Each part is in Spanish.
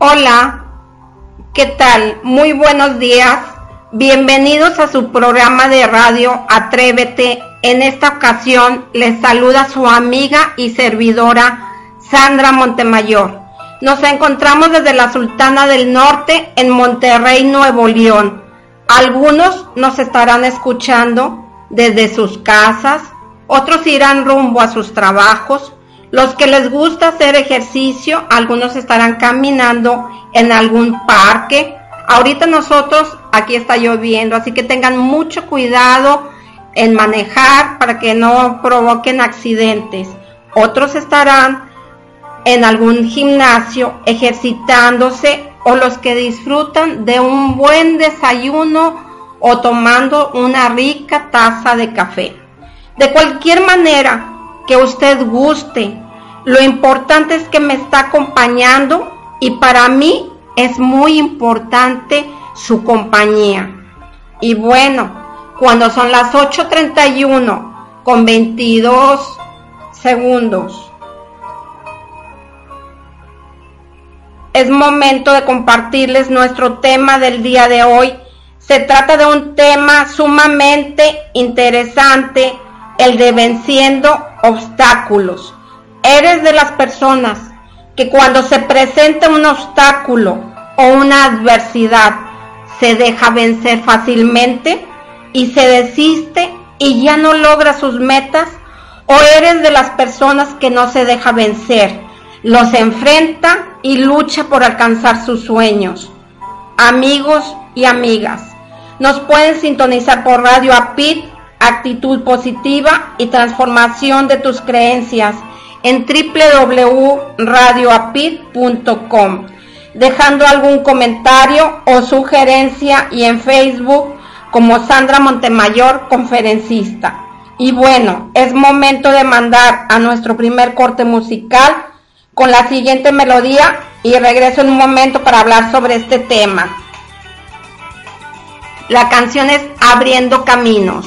Hola, ¿qué tal? Muy buenos días. Bienvenidos a su programa de radio Atrévete. En esta ocasión les saluda su amiga y servidora Sandra Montemayor. Nos encontramos desde la Sultana del Norte en Monterrey, Nuevo León. Algunos nos estarán escuchando desde sus casas, otros irán rumbo a sus trabajos, los que les gusta hacer ejercicio, algunos estarán caminando en algún parque. Ahorita nosotros, aquí está lloviendo, así que tengan mucho cuidado en manejar para que no provoquen accidentes. Otros estarán en algún gimnasio ejercitándose o los que disfrutan de un buen desayuno o tomando una rica taza de café. De cualquier manera, que usted guste. Lo importante es que me está acompañando y para mí es muy importante su compañía. Y bueno, cuando son las 8.31 con 22 segundos, es momento de compartirles nuestro tema del día de hoy. Se trata de un tema sumamente interesante el de venciendo obstáculos. Eres de las personas que cuando se presenta un obstáculo o una adversidad se deja vencer fácilmente y se desiste y ya no logra sus metas o eres de las personas que no se deja vencer, los enfrenta y lucha por alcanzar sus sueños. Amigos y amigas, nos pueden sintonizar por Radio APIT actitud positiva y transformación de tus creencias en www.radioapit.com, dejando algún comentario o sugerencia y en Facebook como Sandra Montemayor, conferencista. Y bueno, es momento de mandar a nuestro primer corte musical con la siguiente melodía y regreso en un momento para hablar sobre este tema. La canción es Abriendo Caminos.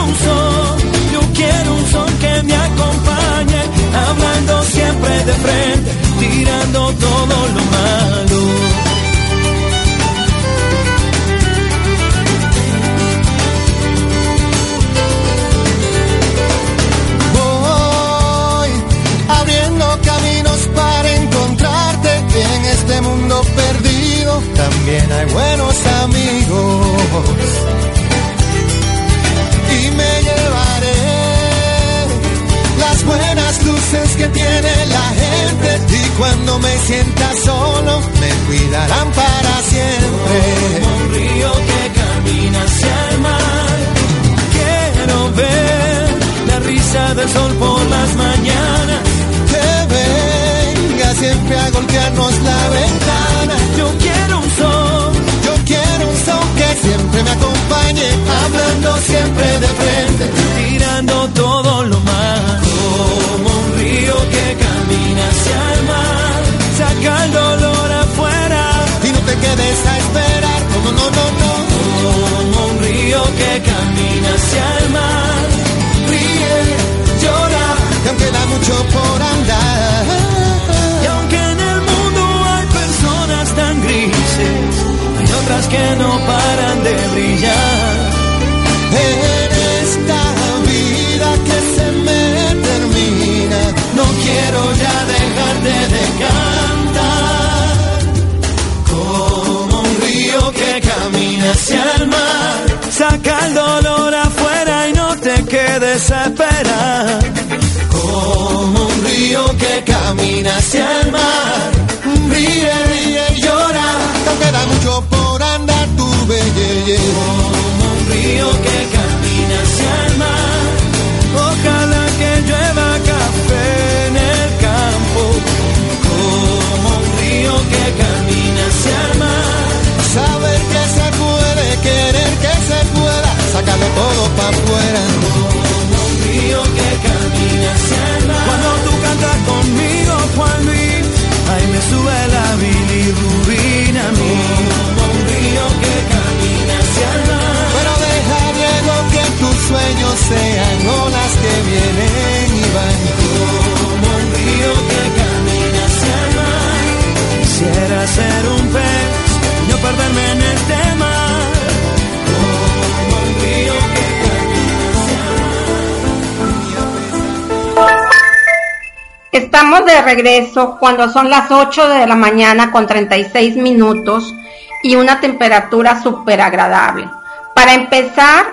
me acompañe, hablando siempre de frente, tirando todo Como un río que camina hacia el. Cuando tú cantas conmigo, Juan Luis, ahí me sube la bilirrubina a mí. Como un río que camina hacia el mar. Pero deja, Diego, que tus sueños sean olas que vienen y van. Estamos de regreso cuando son las 8 de la mañana con 36 minutos y una temperatura súper agradable. Para empezar,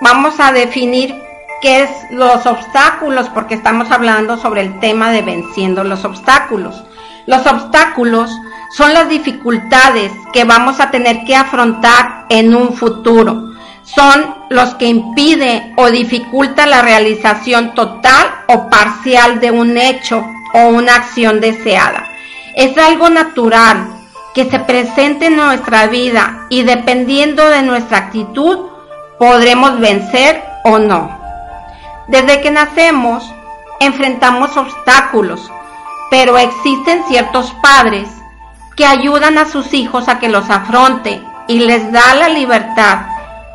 vamos a definir qué es los obstáculos, porque estamos hablando sobre el tema de venciendo los obstáculos. Los obstáculos son las dificultades que vamos a tener que afrontar en un futuro. Son los que impiden o dificultan la realización total o parcial de un hecho o una acción deseada. Es algo natural que se presente en nuestra vida y dependiendo de nuestra actitud podremos vencer o no. Desde que nacemos enfrentamos obstáculos, pero existen ciertos padres que ayudan a sus hijos a que los afronte y les da la libertad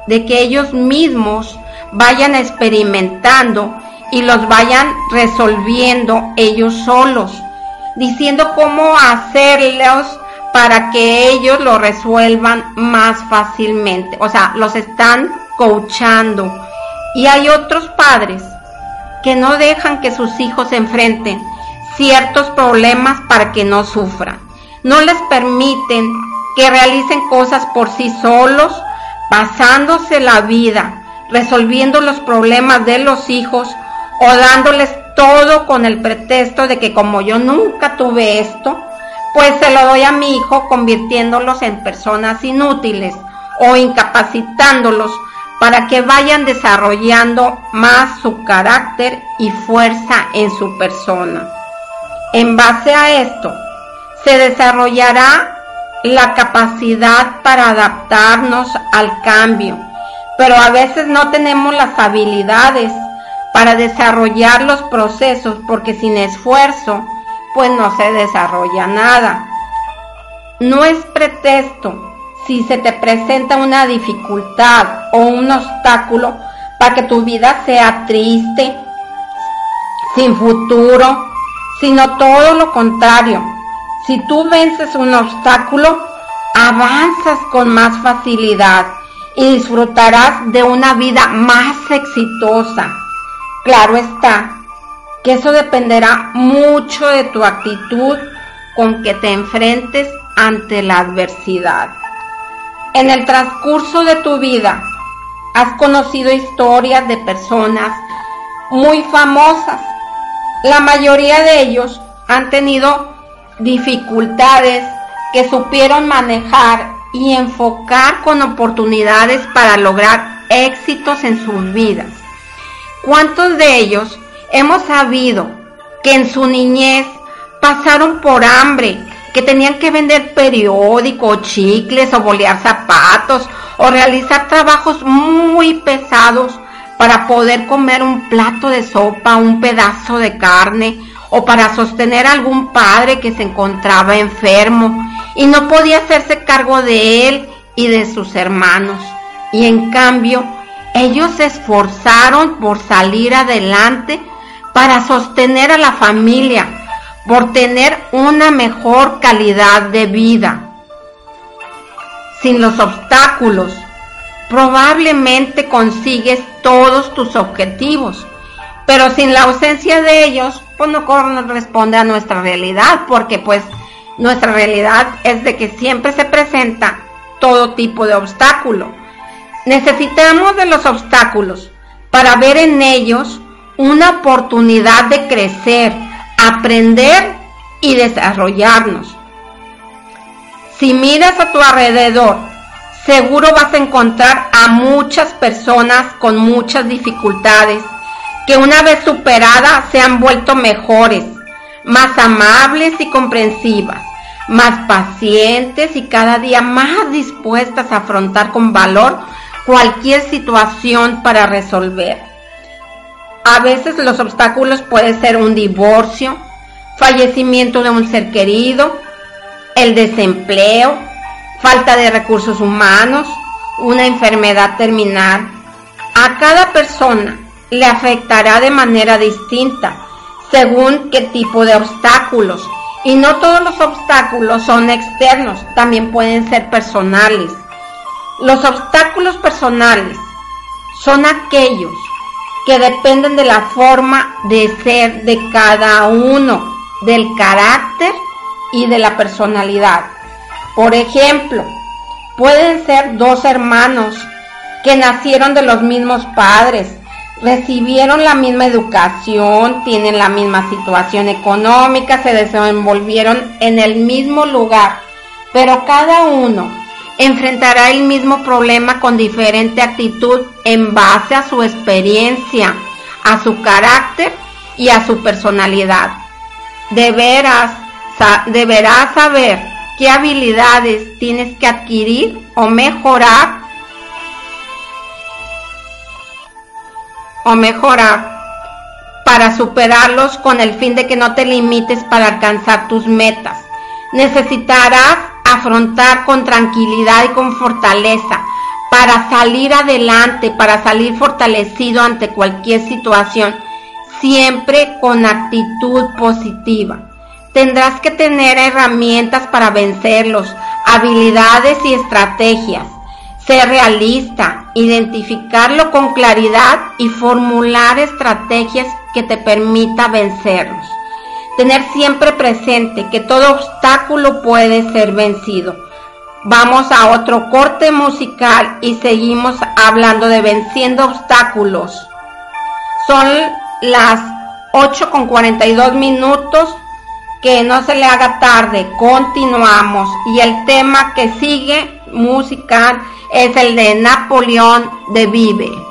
de que ellos mismos vayan experimentando y los vayan resolviendo ellos solos, diciendo cómo hacerlos para que ellos lo resuelvan más fácilmente. O sea, los están coachando. Y hay otros padres que no dejan que sus hijos enfrenten ciertos problemas para que no sufran. No les permiten que realicen cosas por sí solos, pasándose la vida, resolviendo los problemas de los hijos o dándoles todo con el pretexto de que como yo nunca tuve esto, pues se lo doy a mi hijo convirtiéndolos en personas inútiles o incapacitándolos para que vayan desarrollando más su carácter y fuerza en su persona. En base a esto, se desarrollará la capacidad para adaptarnos al cambio, pero a veces no tenemos las habilidades para desarrollar los procesos porque sin esfuerzo pues no se desarrolla nada. No es pretexto si se te presenta una dificultad o un obstáculo para que tu vida sea triste, sin futuro, sino todo lo contrario. Si tú vences un obstáculo, avanzas con más facilidad y disfrutarás de una vida más exitosa. Claro está que eso dependerá mucho de tu actitud con que te enfrentes ante la adversidad. En el transcurso de tu vida has conocido historias de personas muy famosas. La mayoría de ellos han tenido dificultades que supieron manejar y enfocar con oportunidades para lograr éxitos en sus vidas. ¿Cuántos de ellos hemos sabido que en su niñez pasaron por hambre, que tenían que vender periódicos, chicles o bolear zapatos o realizar trabajos muy pesados para poder comer un plato de sopa, un pedazo de carne o para sostener a algún padre que se encontraba enfermo y no podía hacerse cargo de él y de sus hermanos. Y en cambio, ellos se esforzaron por salir adelante para sostener a la familia, por tener una mejor calidad de vida. Sin los obstáculos, probablemente consigues todos tus objetivos, pero sin la ausencia de ellos, pues no corresponde a nuestra realidad, porque pues nuestra realidad es de que siempre se presenta todo tipo de obstáculo. Necesitamos de los obstáculos para ver en ellos una oportunidad de crecer, aprender y desarrollarnos. Si miras a tu alrededor, seguro vas a encontrar a muchas personas con muchas dificultades que una vez superadas se han vuelto mejores, más amables y comprensivas, más pacientes y cada día más dispuestas a afrontar con valor cualquier situación para resolver. A veces los obstáculos pueden ser un divorcio, fallecimiento de un ser querido, el desempleo, falta de recursos humanos, una enfermedad terminal. A cada persona le afectará de manera distinta según qué tipo de obstáculos. Y no todos los obstáculos son externos, también pueden ser personales. Los obstáculos personales son aquellos que dependen de la forma de ser de cada uno, del carácter y de la personalidad. Por ejemplo, pueden ser dos hermanos que nacieron de los mismos padres, recibieron la misma educación, tienen la misma situación económica, se desenvolvieron en el mismo lugar, pero cada uno enfrentará el mismo problema con diferente actitud en base a su experiencia, a su carácter y a su personalidad. Deberás, deberás saber qué habilidades tienes que adquirir o mejorar o mejorar para superarlos con el fin de que no te limites para alcanzar tus metas. Necesitarás afrontar con tranquilidad y con fortaleza para salir adelante, para salir fortalecido ante cualquier situación, siempre con actitud positiva. Tendrás que tener herramientas para vencerlos, habilidades y estrategias. Ser realista, identificarlo con claridad y formular estrategias que te permita vencerlos tener siempre presente que todo obstáculo puede ser vencido. Vamos a otro corte musical y seguimos hablando de venciendo obstáculos. Son las 8 con 42 minutos. Que no se le haga tarde. Continuamos. Y el tema que sigue musical es el de Napoleón de Vive.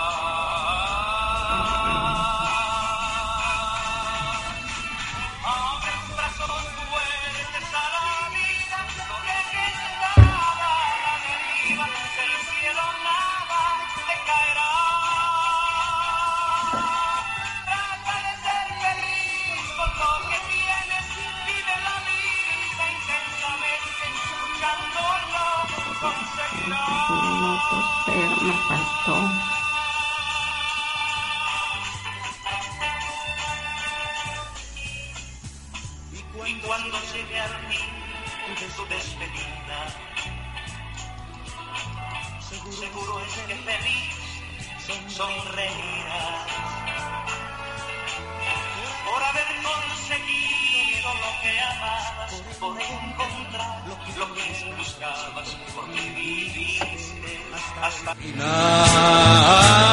minutos, pero me faltó. Y cuando llegué al fin de su despedida, seguro, seguro es que feliz sonreirás por haber conseguido lo que amaba por encontrar lo que buscabas, porque viviste hasta... el final.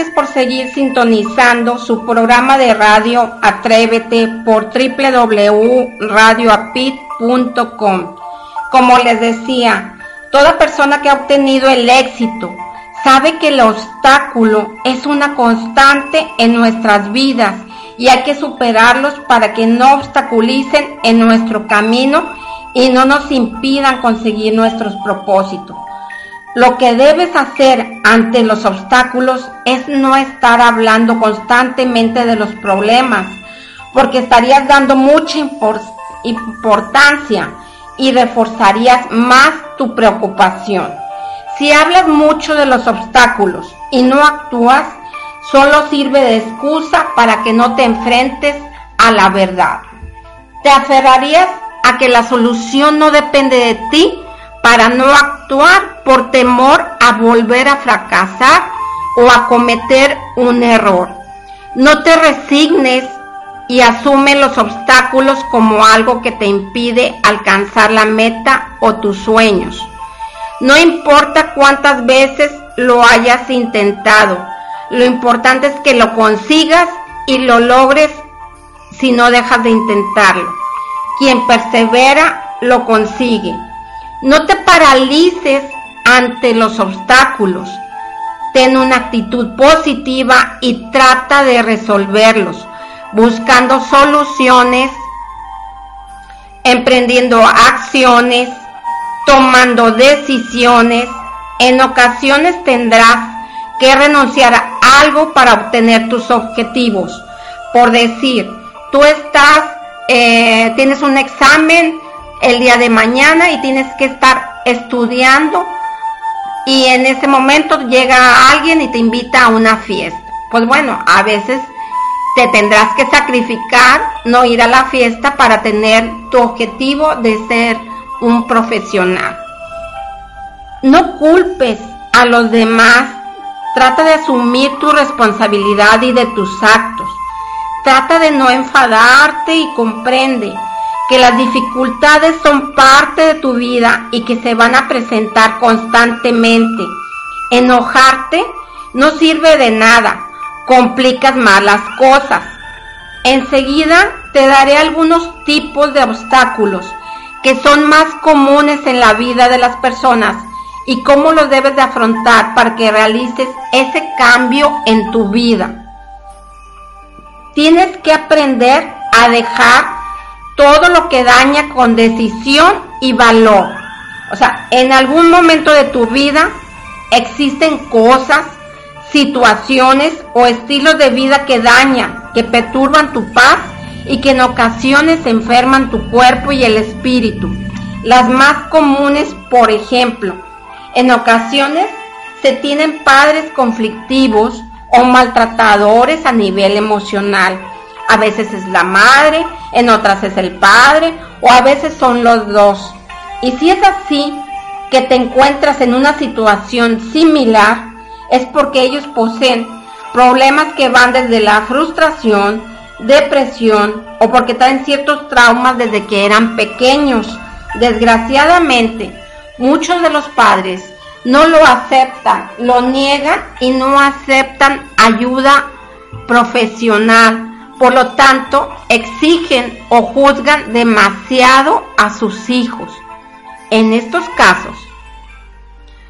Gracias por seguir sintonizando su programa de radio Atrévete por www.radioapit.com. Como les decía, toda persona que ha obtenido el éxito sabe que el obstáculo es una constante en nuestras vidas y hay que superarlos para que no obstaculicen en nuestro camino y no nos impidan conseguir nuestros propósitos. Lo que debes hacer ante los obstáculos es no estar hablando constantemente de los problemas, porque estarías dando mucha importancia y reforzarías más tu preocupación. Si hablas mucho de los obstáculos y no actúas, solo sirve de excusa para que no te enfrentes a la verdad. Te aferrarías a que la solución no depende de ti para no actuar por temor a volver a fracasar o a cometer un error. No te resignes y asume los obstáculos como algo que te impide alcanzar la meta o tus sueños. No importa cuántas veces lo hayas intentado, lo importante es que lo consigas y lo logres si no dejas de intentarlo. Quien persevera lo consigue. No te paralices ante los obstáculos. Ten una actitud positiva y trata de resolverlos, buscando soluciones, emprendiendo acciones, tomando decisiones. En ocasiones tendrás que renunciar a algo para obtener tus objetivos. Por decir, tú estás, eh, tienes un examen el día de mañana y tienes que estar estudiando y en ese momento llega alguien y te invita a una fiesta. Pues bueno, a veces te tendrás que sacrificar, no ir a la fiesta para tener tu objetivo de ser un profesional. No culpes a los demás, trata de asumir tu responsabilidad y de tus actos. Trata de no enfadarte y comprende que las dificultades son parte de tu vida y que se van a presentar constantemente. Enojarte no sirve de nada, complicas más las cosas. Enseguida te daré algunos tipos de obstáculos que son más comunes en la vida de las personas y cómo los debes de afrontar para que realices ese cambio en tu vida. Tienes que aprender a dejar todo lo que daña con decisión y valor. O sea, en algún momento de tu vida existen cosas, situaciones o estilos de vida que dañan, que perturban tu paz y que en ocasiones enferman tu cuerpo y el espíritu. Las más comunes, por ejemplo, en ocasiones se tienen padres conflictivos o maltratadores a nivel emocional a veces es la madre, en otras es el padre o a veces son los dos. Y si es así, que te encuentras en una situación similar, es porque ellos poseen problemas que van desde la frustración, depresión o porque traen ciertos traumas desde que eran pequeños. Desgraciadamente, muchos de los padres no lo aceptan, lo niegan y no aceptan ayuda profesional por lo tanto, exigen o juzgan demasiado a sus hijos. En estos casos,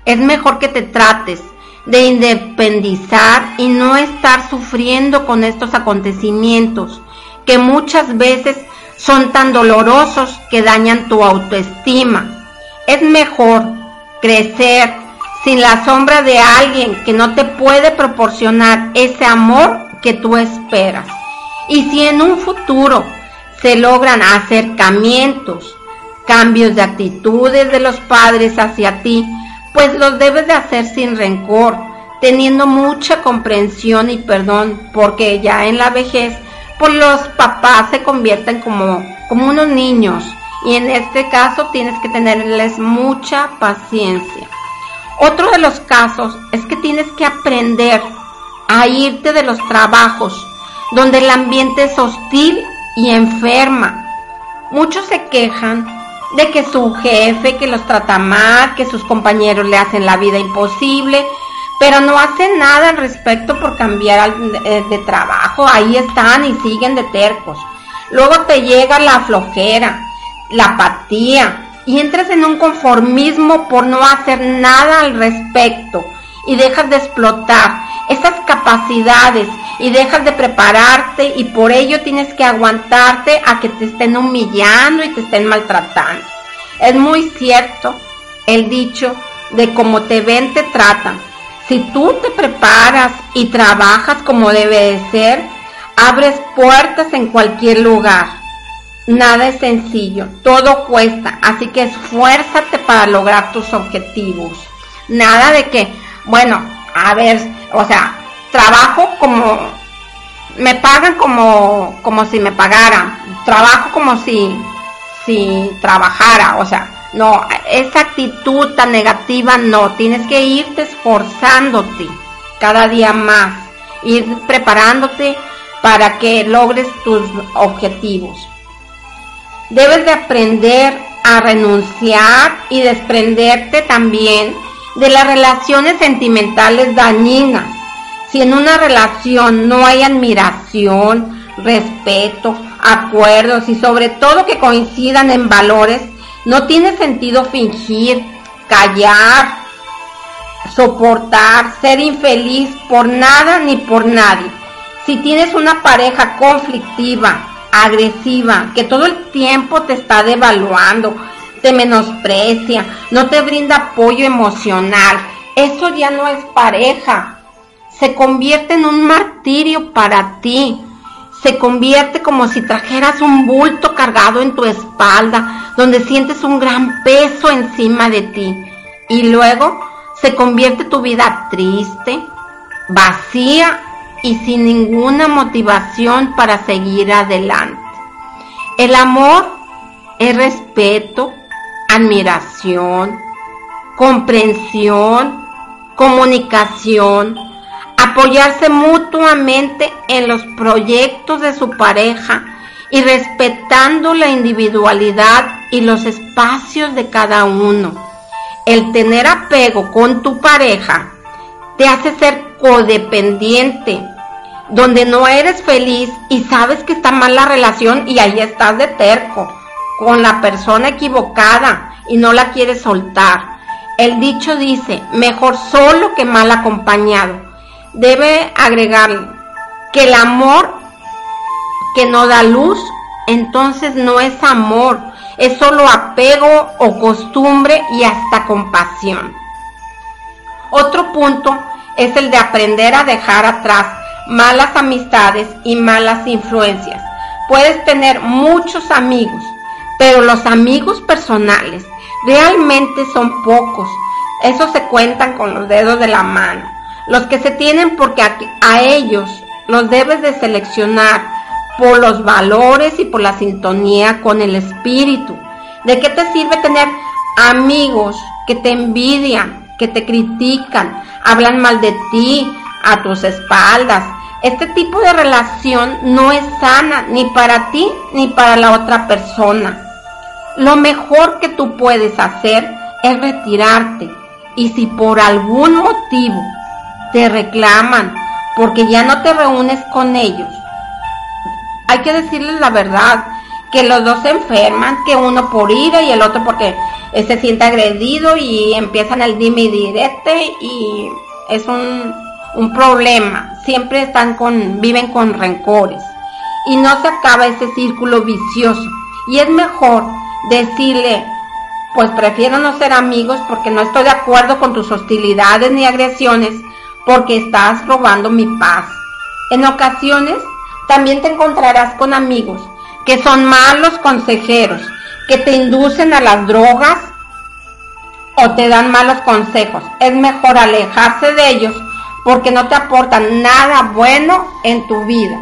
es mejor que te trates de independizar y no estar sufriendo con estos acontecimientos que muchas veces son tan dolorosos que dañan tu autoestima. Es mejor crecer sin la sombra de alguien que no te puede proporcionar ese amor que tú esperas. Y si en un futuro se logran acercamientos, cambios de actitudes de los padres hacia ti, pues los debes de hacer sin rencor, teniendo mucha comprensión y perdón, porque ya en la vejez, pues los papás se convierten como, como unos niños y en este caso tienes que tenerles mucha paciencia. Otro de los casos es que tienes que aprender a irte de los trabajos donde el ambiente es hostil y enferma. Muchos se quejan de que su jefe que los trata mal, que sus compañeros le hacen la vida imposible, pero no hacen nada al respecto por cambiar eh, de trabajo. Ahí están y siguen de tercos. Luego te llega la flojera, la apatía y entras en un conformismo por no hacer nada al respecto y dejas de explotar esas capacidades y dejas de prepararte y por ello tienes que aguantarte a que te estén humillando y te estén maltratando. Es muy cierto el dicho de cómo te ven te tratan. Si tú te preparas y trabajas como debe de ser, abres puertas en cualquier lugar. Nada es sencillo, todo cuesta, así que esfuérzate para lograr tus objetivos. Nada de que, bueno, a ver, o sea, trabajo como, me pagan como, como si me pagaran, trabajo como si, si trabajara, o sea, no, esa actitud tan negativa no, tienes que irte esforzándote cada día más, ir preparándote para que logres tus objetivos. Debes de aprender a renunciar y desprenderte también de las relaciones sentimentales dañinas. Si en una relación no hay admiración, respeto, acuerdos y sobre todo que coincidan en valores, no tiene sentido fingir, callar, soportar, ser infeliz por nada ni por nadie. Si tienes una pareja conflictiva, agresiva, que todo el tiempo te está devaluando, te menosprecia, no te brinda apoyo emocional, eso ya no es pareja. Se convierte en un martirio para ti se convierte como si trajeras un bulto cargado en tu espalda, donde sientes un gran peso encima de ti. Y luego se convierte tu vida triste, vacía y sin ninguna motivación para seguir adelante. El amor es respeto, admiración, comprensión, comunicación, apoyarse mutuamente en los proyectos de su pareja y respetando la individualidad y los espacios de cada uno. El tener apego con tu pareja te hace ser codependiente, donde no eres feliz y sabes que está mal la relación y ahí estás de terco con la persona equivocada y no la quieres soltar. El dicho dice, mejor solo que mal acompañado debe agregar que el amor que no da luz, entonces no es amor, es solo apego o costumbre y hasta compasión. Otro punto es el de aprender a dejar atrás malas amistades y malas influencias. Puedes tener muchos amigos, pero los amigos personales realmente son pocos. Esos se cuentan con los dedos de la mano los que se tienen porque a, ellos los debes de seleccionar por los valores y por la sintonía con el espíritu. ¿De qué te sirve tener amigos que te envidian, que te critican, hablan mal de ti, a tus espaldas? Este tipo de relación no es sana ni para ti ni para la otra persona. Lo mejor que tú puedes hacer es retirarte y si por algún motivo te reclaman porque ya no te reúnes con ellos. Hay que decirles la verdad, que los dos se enferman, que uno por ira y el otro porque se siente agredido y empiezan el dime y direte y es un, un problema. Siempre están con, viven con rencores y no se acaba ese círculo vicioso. Y es mejor decirle, pues prefiero no ser amigos porque no estoy de acuerdo con tus hostilidades ni agresiones porque estás robando mi paz. En ocasiones también te encontrarás con amigos que son malos consejeros, que te inducen a las drogas o te dan malos consejos. Es mejor alejarse de ellos porque no te aportan nada bueno en tu vida.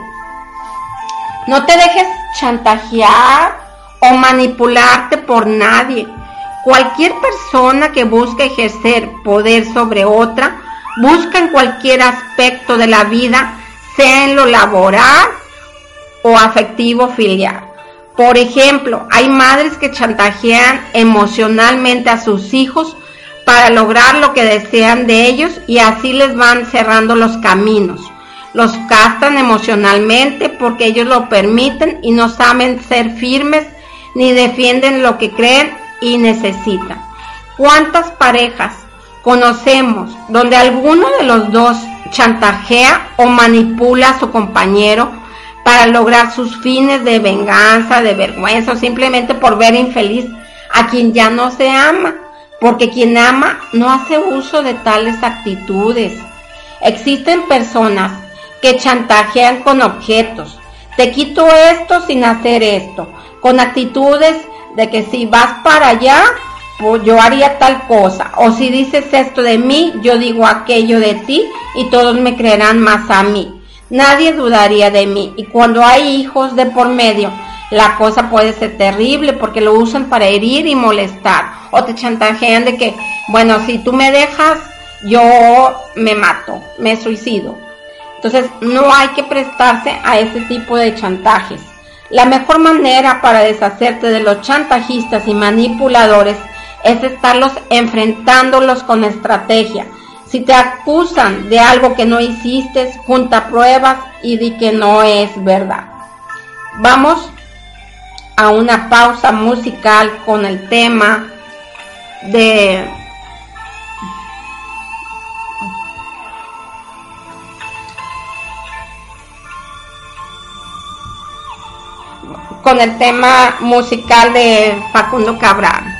No te dejes chantajear o manipularte por nadie. Cualquier persona que busque ejercer poder sobre otra busca en cualquier aspecto de la vida, sea en lo laboral o afectivo filial. Por ejemplo, hay madres que chantajean emocionalmente a sus hijos para lograr lo que desean de ellos y así les van cerrando los caminos. Los castran emocionalmente porque ellos lo permiten y no saben ser firmes ni defienden lo que creen y necesitan. ¿Cuántas parejas conocemos donde alguno de los dos chantajea o manipula a su compañero para lograr sus fines de venganza, de vergüenza o simplemente por ver infeliz a quien ya no se ama? Porque quien ama no hace uso de tales actitudes. Existen personas que chantajean con objetos. Te quito esto sin hacer esto. Con actitudes de que si vas para allá, pues yo haría tal cosa. O si dices esto de mí, yo digo aquello de ti y todos me creerán más a mí. Nadie dudaría de mí. Y cuando hay hijos de por medio, la cosa puede ser terrible porque lo usan para herir y molestar. O te chantajean de que, bueno, si tú me dejas, yo me mato, me suicido. Entonces, no hay que prestarse a ese tipo de chantajes. La mejor manera para deshacerte de los chantajistas y manipuladores es estarlos enfrentándolos con estrategia. Si te acusan de algo que no hiciste, junta pruebas y di que no es verdad. Vamos a una pausa musical con el tema de con el tema musical de Facundo Cabral.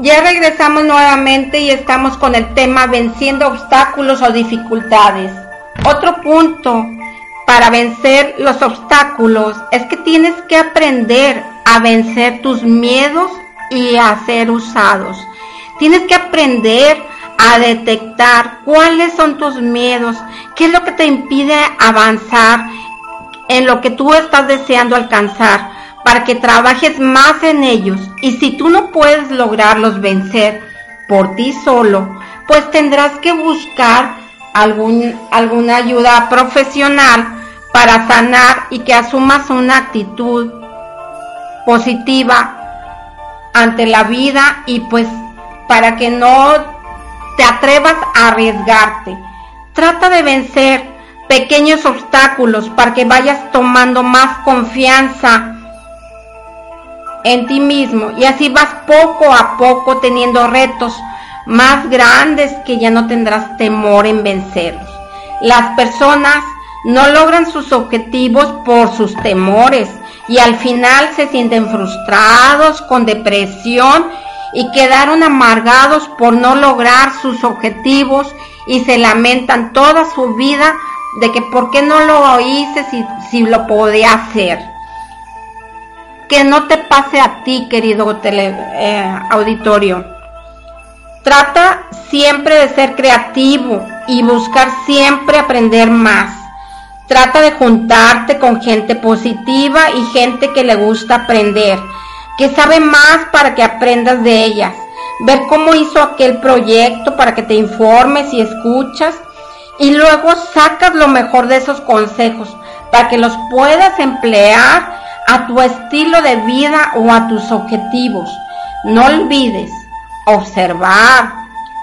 Ya regresamos nuevamente y estamos con el tema venciendo obstáculos o dificultades. Otro punto para vencer los obstáculos es que tienes que aprender a vencer tus miedos y a ser usados. Tienes que aprender a detectar cuáles son tus miedos, qué es lo que te impide avanzar en lo que tú estás deseando alcanzar para que trabajes más en ellos y si tú no puedes lograrlos vencer por ti solo, pues tendrás que buscar algún, alguna ayuda profesional para sanar y que asumas una actitud positiva ante la vida y pues para que no te atrevas a arriesgarte. Trata de vencer pequeños obstáculos para que vayas tomando más confianza en ti mismo y así vas poco a poco teniendo retos más grandes que ya no tendrás temor en vencerlos. Las personas no logran sus objetivos por sus temores y al final se sienten frustrados, con depresión y quedaron amargados por no lograr sus objetivos y se lamentan toda su vida de que por qué no lo hice si, si lo podía hacer que no te pase a ti, querido tele, eh, auditorio. Trata siempre de ser creativo y buscar siempre aprender más. Trata de juntarte con gente positiva y gente que le gusta aprender, que sabe más para que aprendas de ellas. Ver cómo hizo aquel proyecto para que te informes y escuchas y luego sacas lo mejor de esos consejos para que los puedas emplear a tu estilo de vida o a tus objetivos. No olvides observar,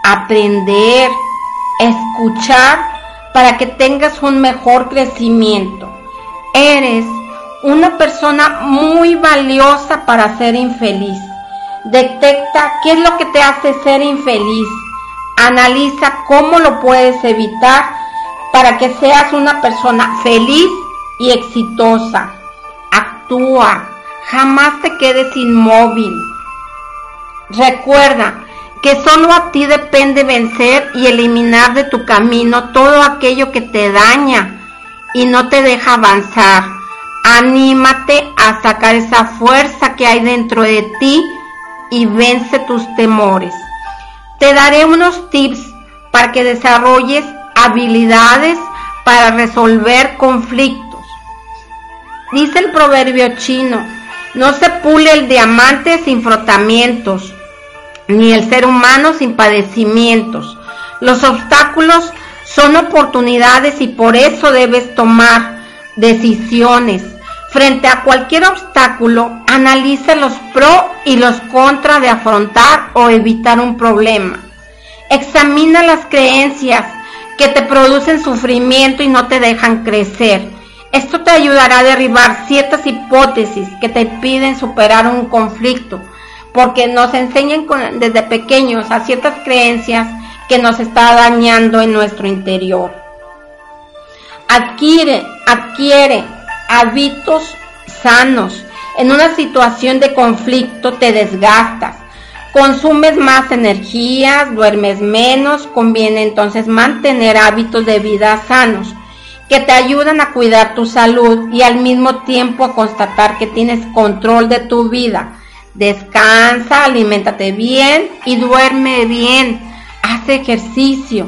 aprender, escuchar para que tengas un mejor crecimiento. Eres una persona muy valiosa para ser infeliz. Detecta qué es lo que te hace ser infeliz. Analiza cómo lo puedes evitar para que seas una persona feliz y exitosa actúa, jamás te quedes inmóvil. Recuerda que solo a ti depende vencer y eliminar de tu camino todo aquello que te daña y no te deja avanzar. Anímate a sacar esa fuerza que hay dentro de ti y vence tus temores. Te daré unos tips para que desarrolles habilidades para resolver conflictos Dice el proverbio chino, no se pule el diamante sin frotamientos, ni el ser humano sin padecimientos. Los obstáculos son oportunidades y por eso debes tomar decisiones. Frente a cualquier obstáculo, analice los pros y los contras de afrontar o evitar un problema. Examina las creencias que te producen sufrimiento y no te dejan crecer. Esto te ayudará a derribar ciertas hipótesis que te piden superar un conflicto, porque nos enseñan desde pequeños a ciertas creencias que nos está dañando en nuestro interior. Adquiere, adquiere hábitos sanos. En una situación de conflicto te desgastas. consumes más energía, duermes menos, conviene entonces mantener hábitos de vida sanos que te ayudan a cuidar tu salud y al mismo tiempo a constatar que tienes control de tu vida. Descansa, aliméntate bien y duerme bien. Haz ejercicio.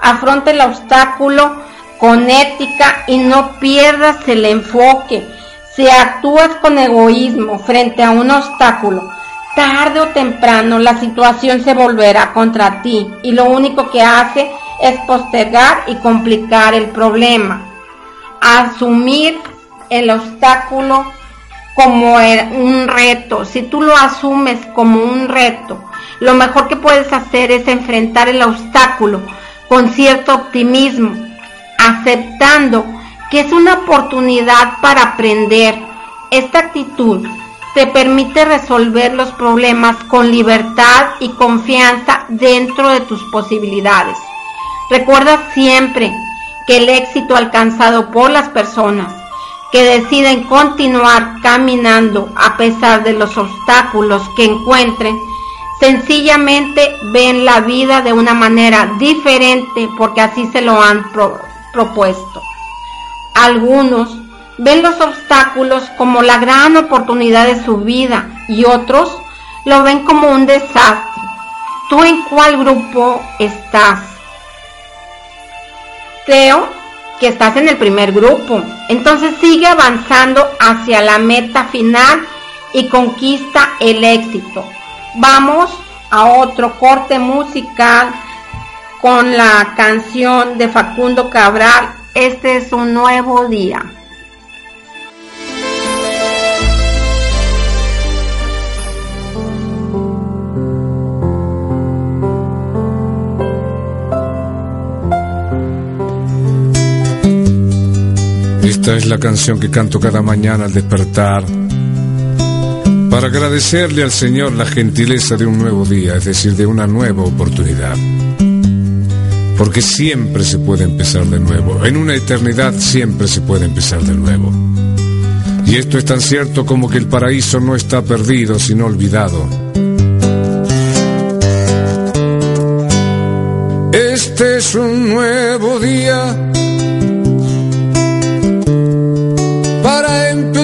Afronta el obstáculo con ética y no pierdas el enfoque. Si actúas con egoísmo frente a un obstáculo, tarde o temprano la situación se volverá contra ti y lo único que hace es postergar y complicar el problema. Asumir el obstáculo como un reto. Si tú lo asumes como un reto, lo mejor que puedes hacer es enfrentar el obstáculo con cierto optimismo, aceptando que es una oportunidad para aprender. Esta actitud te permite resolver los problemas con libertad y confianza dentro de tus posibilidades. Recuerda siempre que el éxito alcanzado por las personas que deciden continuar caminando a pesar de los obstáculos que encuentren, sencillamente ven la vida de una manera diferente porque así se lo han propuesto. Algunos ven los obstáculos como la gran oportunidad de su vida y otros lo ven como un desastre. ¿Tú en cuál grupo estás? Creo que estás en el primer grupo. Entonces sigue avanzando hacia la meta final y conquista el éxito. Vamos a otro corte musical con la canción de Facundo Cabral. Este es un nuevo día. Esta es la canción que canto cada mañana al despertar para agradecerle al Señor la gentileza de un nuevo día, es decir, de una nueva oportunidad. Porque siempre se puede empezar de nuevo, en una eternidad siempre se puede empezar de nuevo. Y esto es tan cierto como que el paraíso no está perdido, sino olvidado. Este es un nuevo día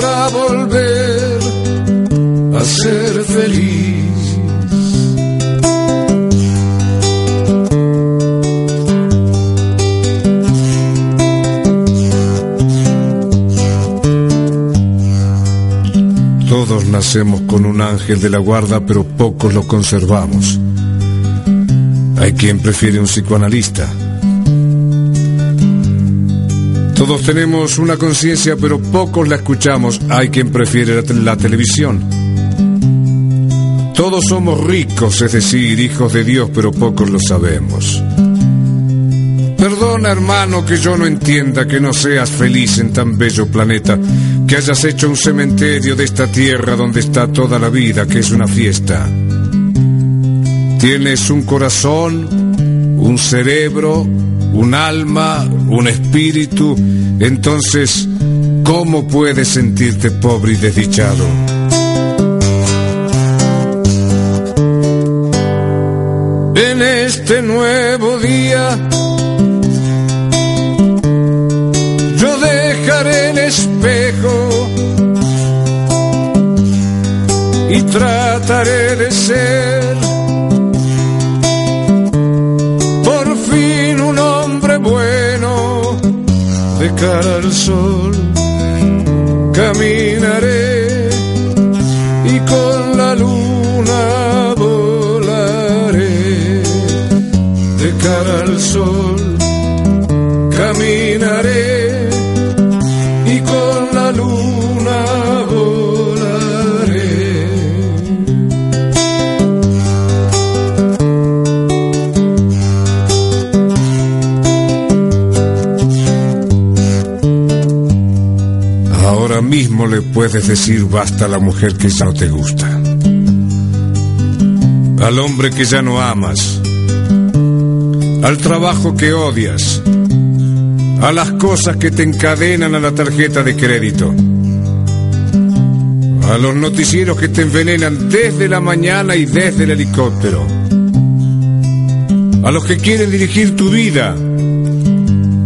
para volver a ser feliz. Todos nacemos con un ángel de la guarda, pero pocos lo conservamos. Hay quien prefiere un psicoanalista todos tenemos una conciencia, pero pocos la escuchamos. Hay quien prefiere la, televisión. Todos somos ricos, es decir, hijos de Dios, pero pocos lo sabemos. Perdona, hermano, que yo no entienda que no seas feliz en tan bello planeta, que hayas hecho un cementerio de esta tierra donde está toda la vida, que es una fiesta. Tienes un corazón, un cerebro, un alma, un espíritu, entonces, ¿cómo puedes sentirte pobre y desdichado? En este nuevo día, yo dejaré el espejo y trataré de ser cara al sol, Mismo le puedes decir basta a la mujer que ya no te gusta. Al hombre que ya no amas. Al trabajo que odias. A las cosas que te encadenan a la tarjeta de crédito. A los noticieros que te envenenan desde la mañana y desde el helicóptero. A los que quieren dirigir tu vida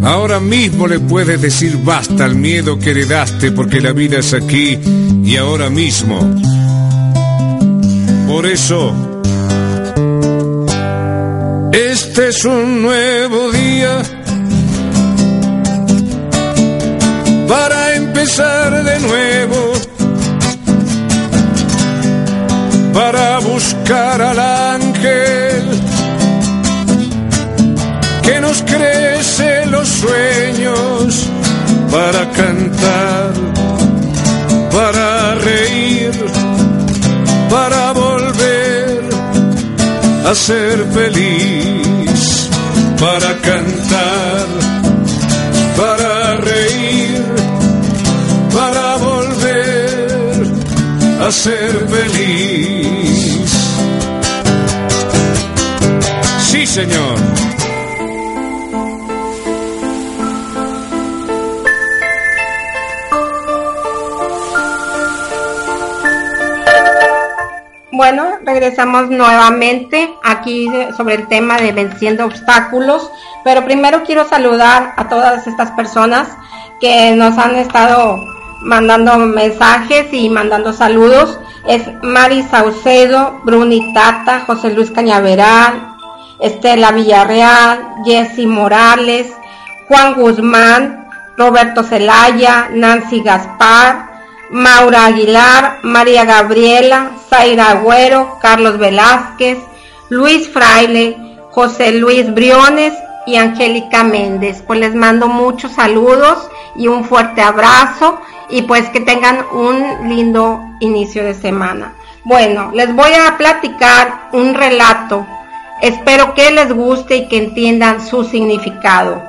Ahora mismo le puedes decir basta al miedo que heredaste porque la vida es aquí y ahora mismo. Por eso, este es un nuevo día para empezar de nuevo, para buscar al ángel que nos crece los sueños para cantar, para reír, para volver a ser feliz, para cantar, para reír, para volver a ser feliz. Sí, Señor. Bueno, regresamos nuevamente aquí sobre el tema de venciendo obstáculos, pero primero quiero saludar a todas estas personas que nos han estado mandando mensajes y mandando saludos. Es Mari Saucedo, Bruni Tata, José Luis Cañaveral, Estela Villarreal, Jessy Morales, Juan Guzmán, Roberto Zelaya, Nancy Gaspar, Maura Aguilar, María Gabriela, Zaira Agüero, Carlos Velázquez, Luis Fraile, José Luis Briones y Angélica Méndez. Pues les mando muchos saludos y un fuerte abrazo y pues que tengan un lindo inicio de semana. Bueno, les voy a platicar un relato. Espero que les guste y que entiendan su significado.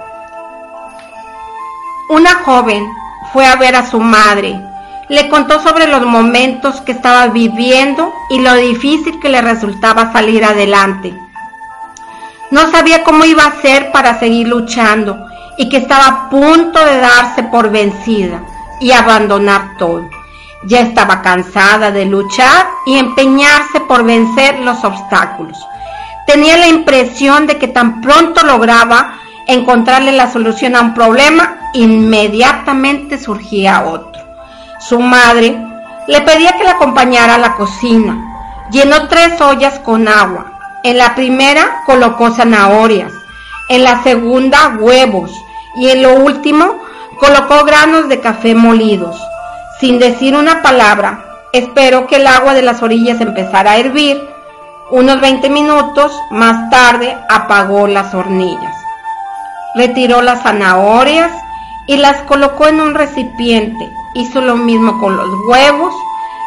Una joven fue a ver a su madre le contó sobre los momentos que estaba viviendo y lo difícil que le resultaba salir adelante. No sabía cómo iba a hacer para seguir luchando y que estaba a punto de darse por vencida y abandonar todo. Ya estaba cansada de luchar y empeñarse por vencer los obstáculos. Tenía la impresión de que tan pronto lograba encontrarle la solución a un problema, inmediatamente surgía otro. Su madre le pedía que la acompañara a la cocina. Llenó tres ollas con agua. En la primera colocó zanahorias, en la segunda huevos y en lo último colocó granos de café molidos. Sin decir una palabra, esperó que el agua de las orillas empezara a hervir. Unos 20 minutos más tarde apagó las hornillas. Retiró las zanahorias y las colocó en un recipiente hizo lo mismo con los huevos,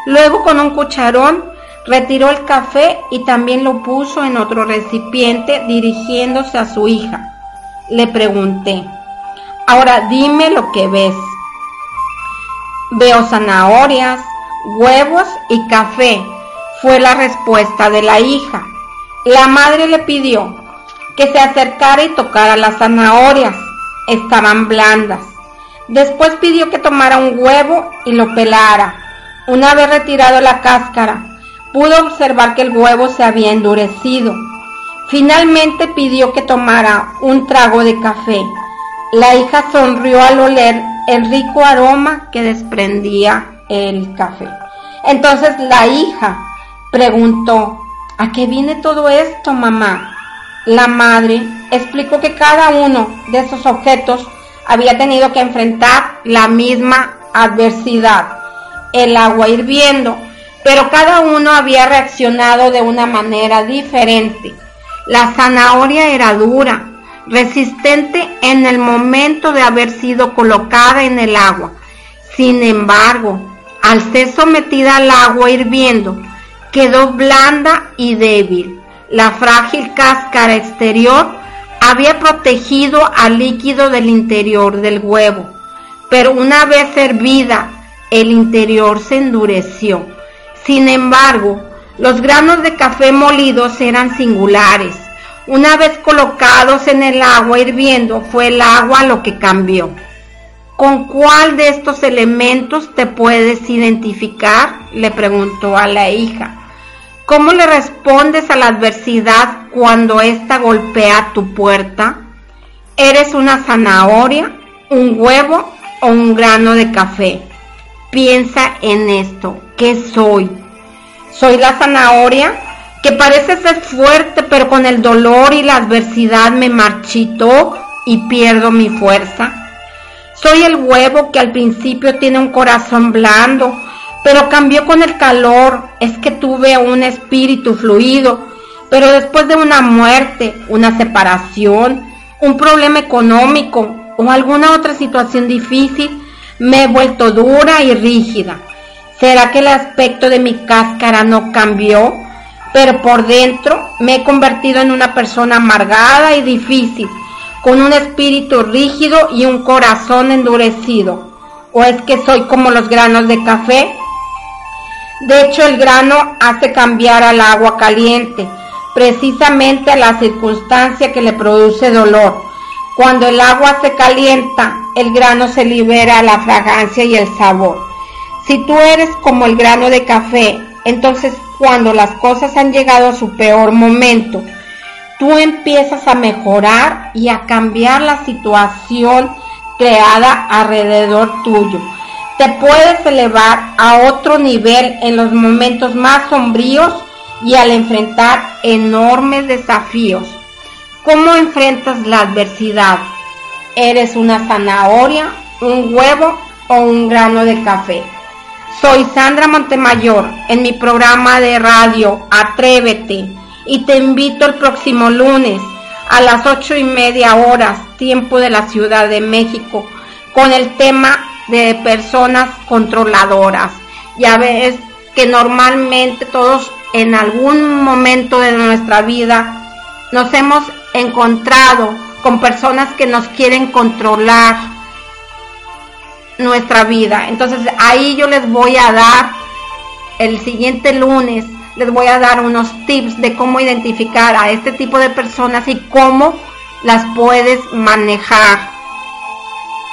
luego con un cucharón retiró el café y también lo puso en otro recipiente dirigiéndose a su hija. Le pregunté, ahora dime lo que ves. Veo zanahorias, huevos y café, fue la respuesta de la hija. La madre le pidió que se acercara y tocara las zanahorias. Estaban blandas. Después pidió que tomara un huevo y lo pelara. Una vez retirado la cáscara, pudo observar que el huevo se había endurecido. Finalmente pidió que tomara un trago de café. La hija sonrió al oler el rico aroma que desprendía el café. Entonces la hija preguntó, ¿a qué viene todo esto, mamá? La madre explicó que cada uno de esos objetos había tenido que enfrentar la misma adversidad, el agua hirviendo, pero cada uno había reaccionado de una manera diferente. La zanahoria era dura, resistente en el momento de haber sido colocada en el agua. Sin embargo, al ser sometida al agua hirviendo, quedó blanda y débil. La frágil cáscara exterior había protegido al líquido del interior del huevo, pero una vez hervida el interior se endureció. Sin embargo, los granos de café molidos eran singulares. Una vez colocados en el agua hirviendo, fue el agua lo que cambió. ¿Con cuál de estos elementos te puedes identificar? le preguntó a la hija. ¿Cómo le respondes a la adversidad cuando ésta golpea tu puerta? ¿Eres una zanahoria, un huevo o un grano de café? Piensa en esto. ¿Qué soy? ¿Soy la zanahoria? Que parece ser fuerte, pero con el dolor y la adversidad me marchito y pierdo mi fuerza. Soy el huevo que al principio tiene un corazón blando, pero cambió con el calor. Es que tuve un espíritu fluido, pero después de una muerte, una separación, un problema económico o alguna otra situación difícil, me he vuelto dura y rígida. ¿Será que el aspecto de mi cáscara no cambió? Pero por dentro me he convertido en una persona amargada y difícil con un espíritu rígido y un corazón endurecido? ¿O es que soy como los granos de café? De hecho, el grano hace cambiar al agua caliente, precisamente a la circunstancia que le produce dolor. Cuando el agua se calienta, el grano se libera la fragancia y el sabor. Si tú eres como el grano de café, entonces cuando las cosas han llegado a su peor momento, tú empiezas a mejorar y a cambiar la situación creada alrededor tuyo. Te puedes elevar a otro nivel en los momentos más sombríos y al enfrentar enormes desafíos. ¿Cómo enfrentas la adversidad? ¿Eres una zanahoria, un huevo o un grano de café? Soy Sandra Montemayor en mi programa de radio Atrévete y te invito el próximo lunes a las ocho y media horas, tiempo de la Ciudad de México, con el tema de personas controladoras. Ya ves que normalmente todos en algún momento de nuestra vida nos hemos encontrado con personas que nos quieren controlar nuestra vida. Entonces ahí yo les voy a dar el siguiente lunes les voy a dar unos tips de cómo identificar a este tipo de personas y cómo las puedes manejar.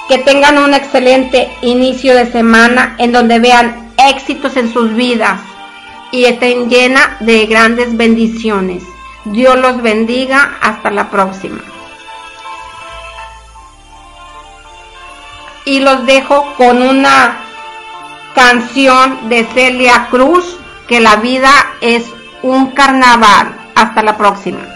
Que tengan un excelente inicio de semana en donde vean éxitos en sus vidas y estén llena de grandes bendiciones. Dios los bendiga. Hasta la próxima. Y los dejo con una canción de Celia Cruz que la vida es un carnaval. Hasta la próxima.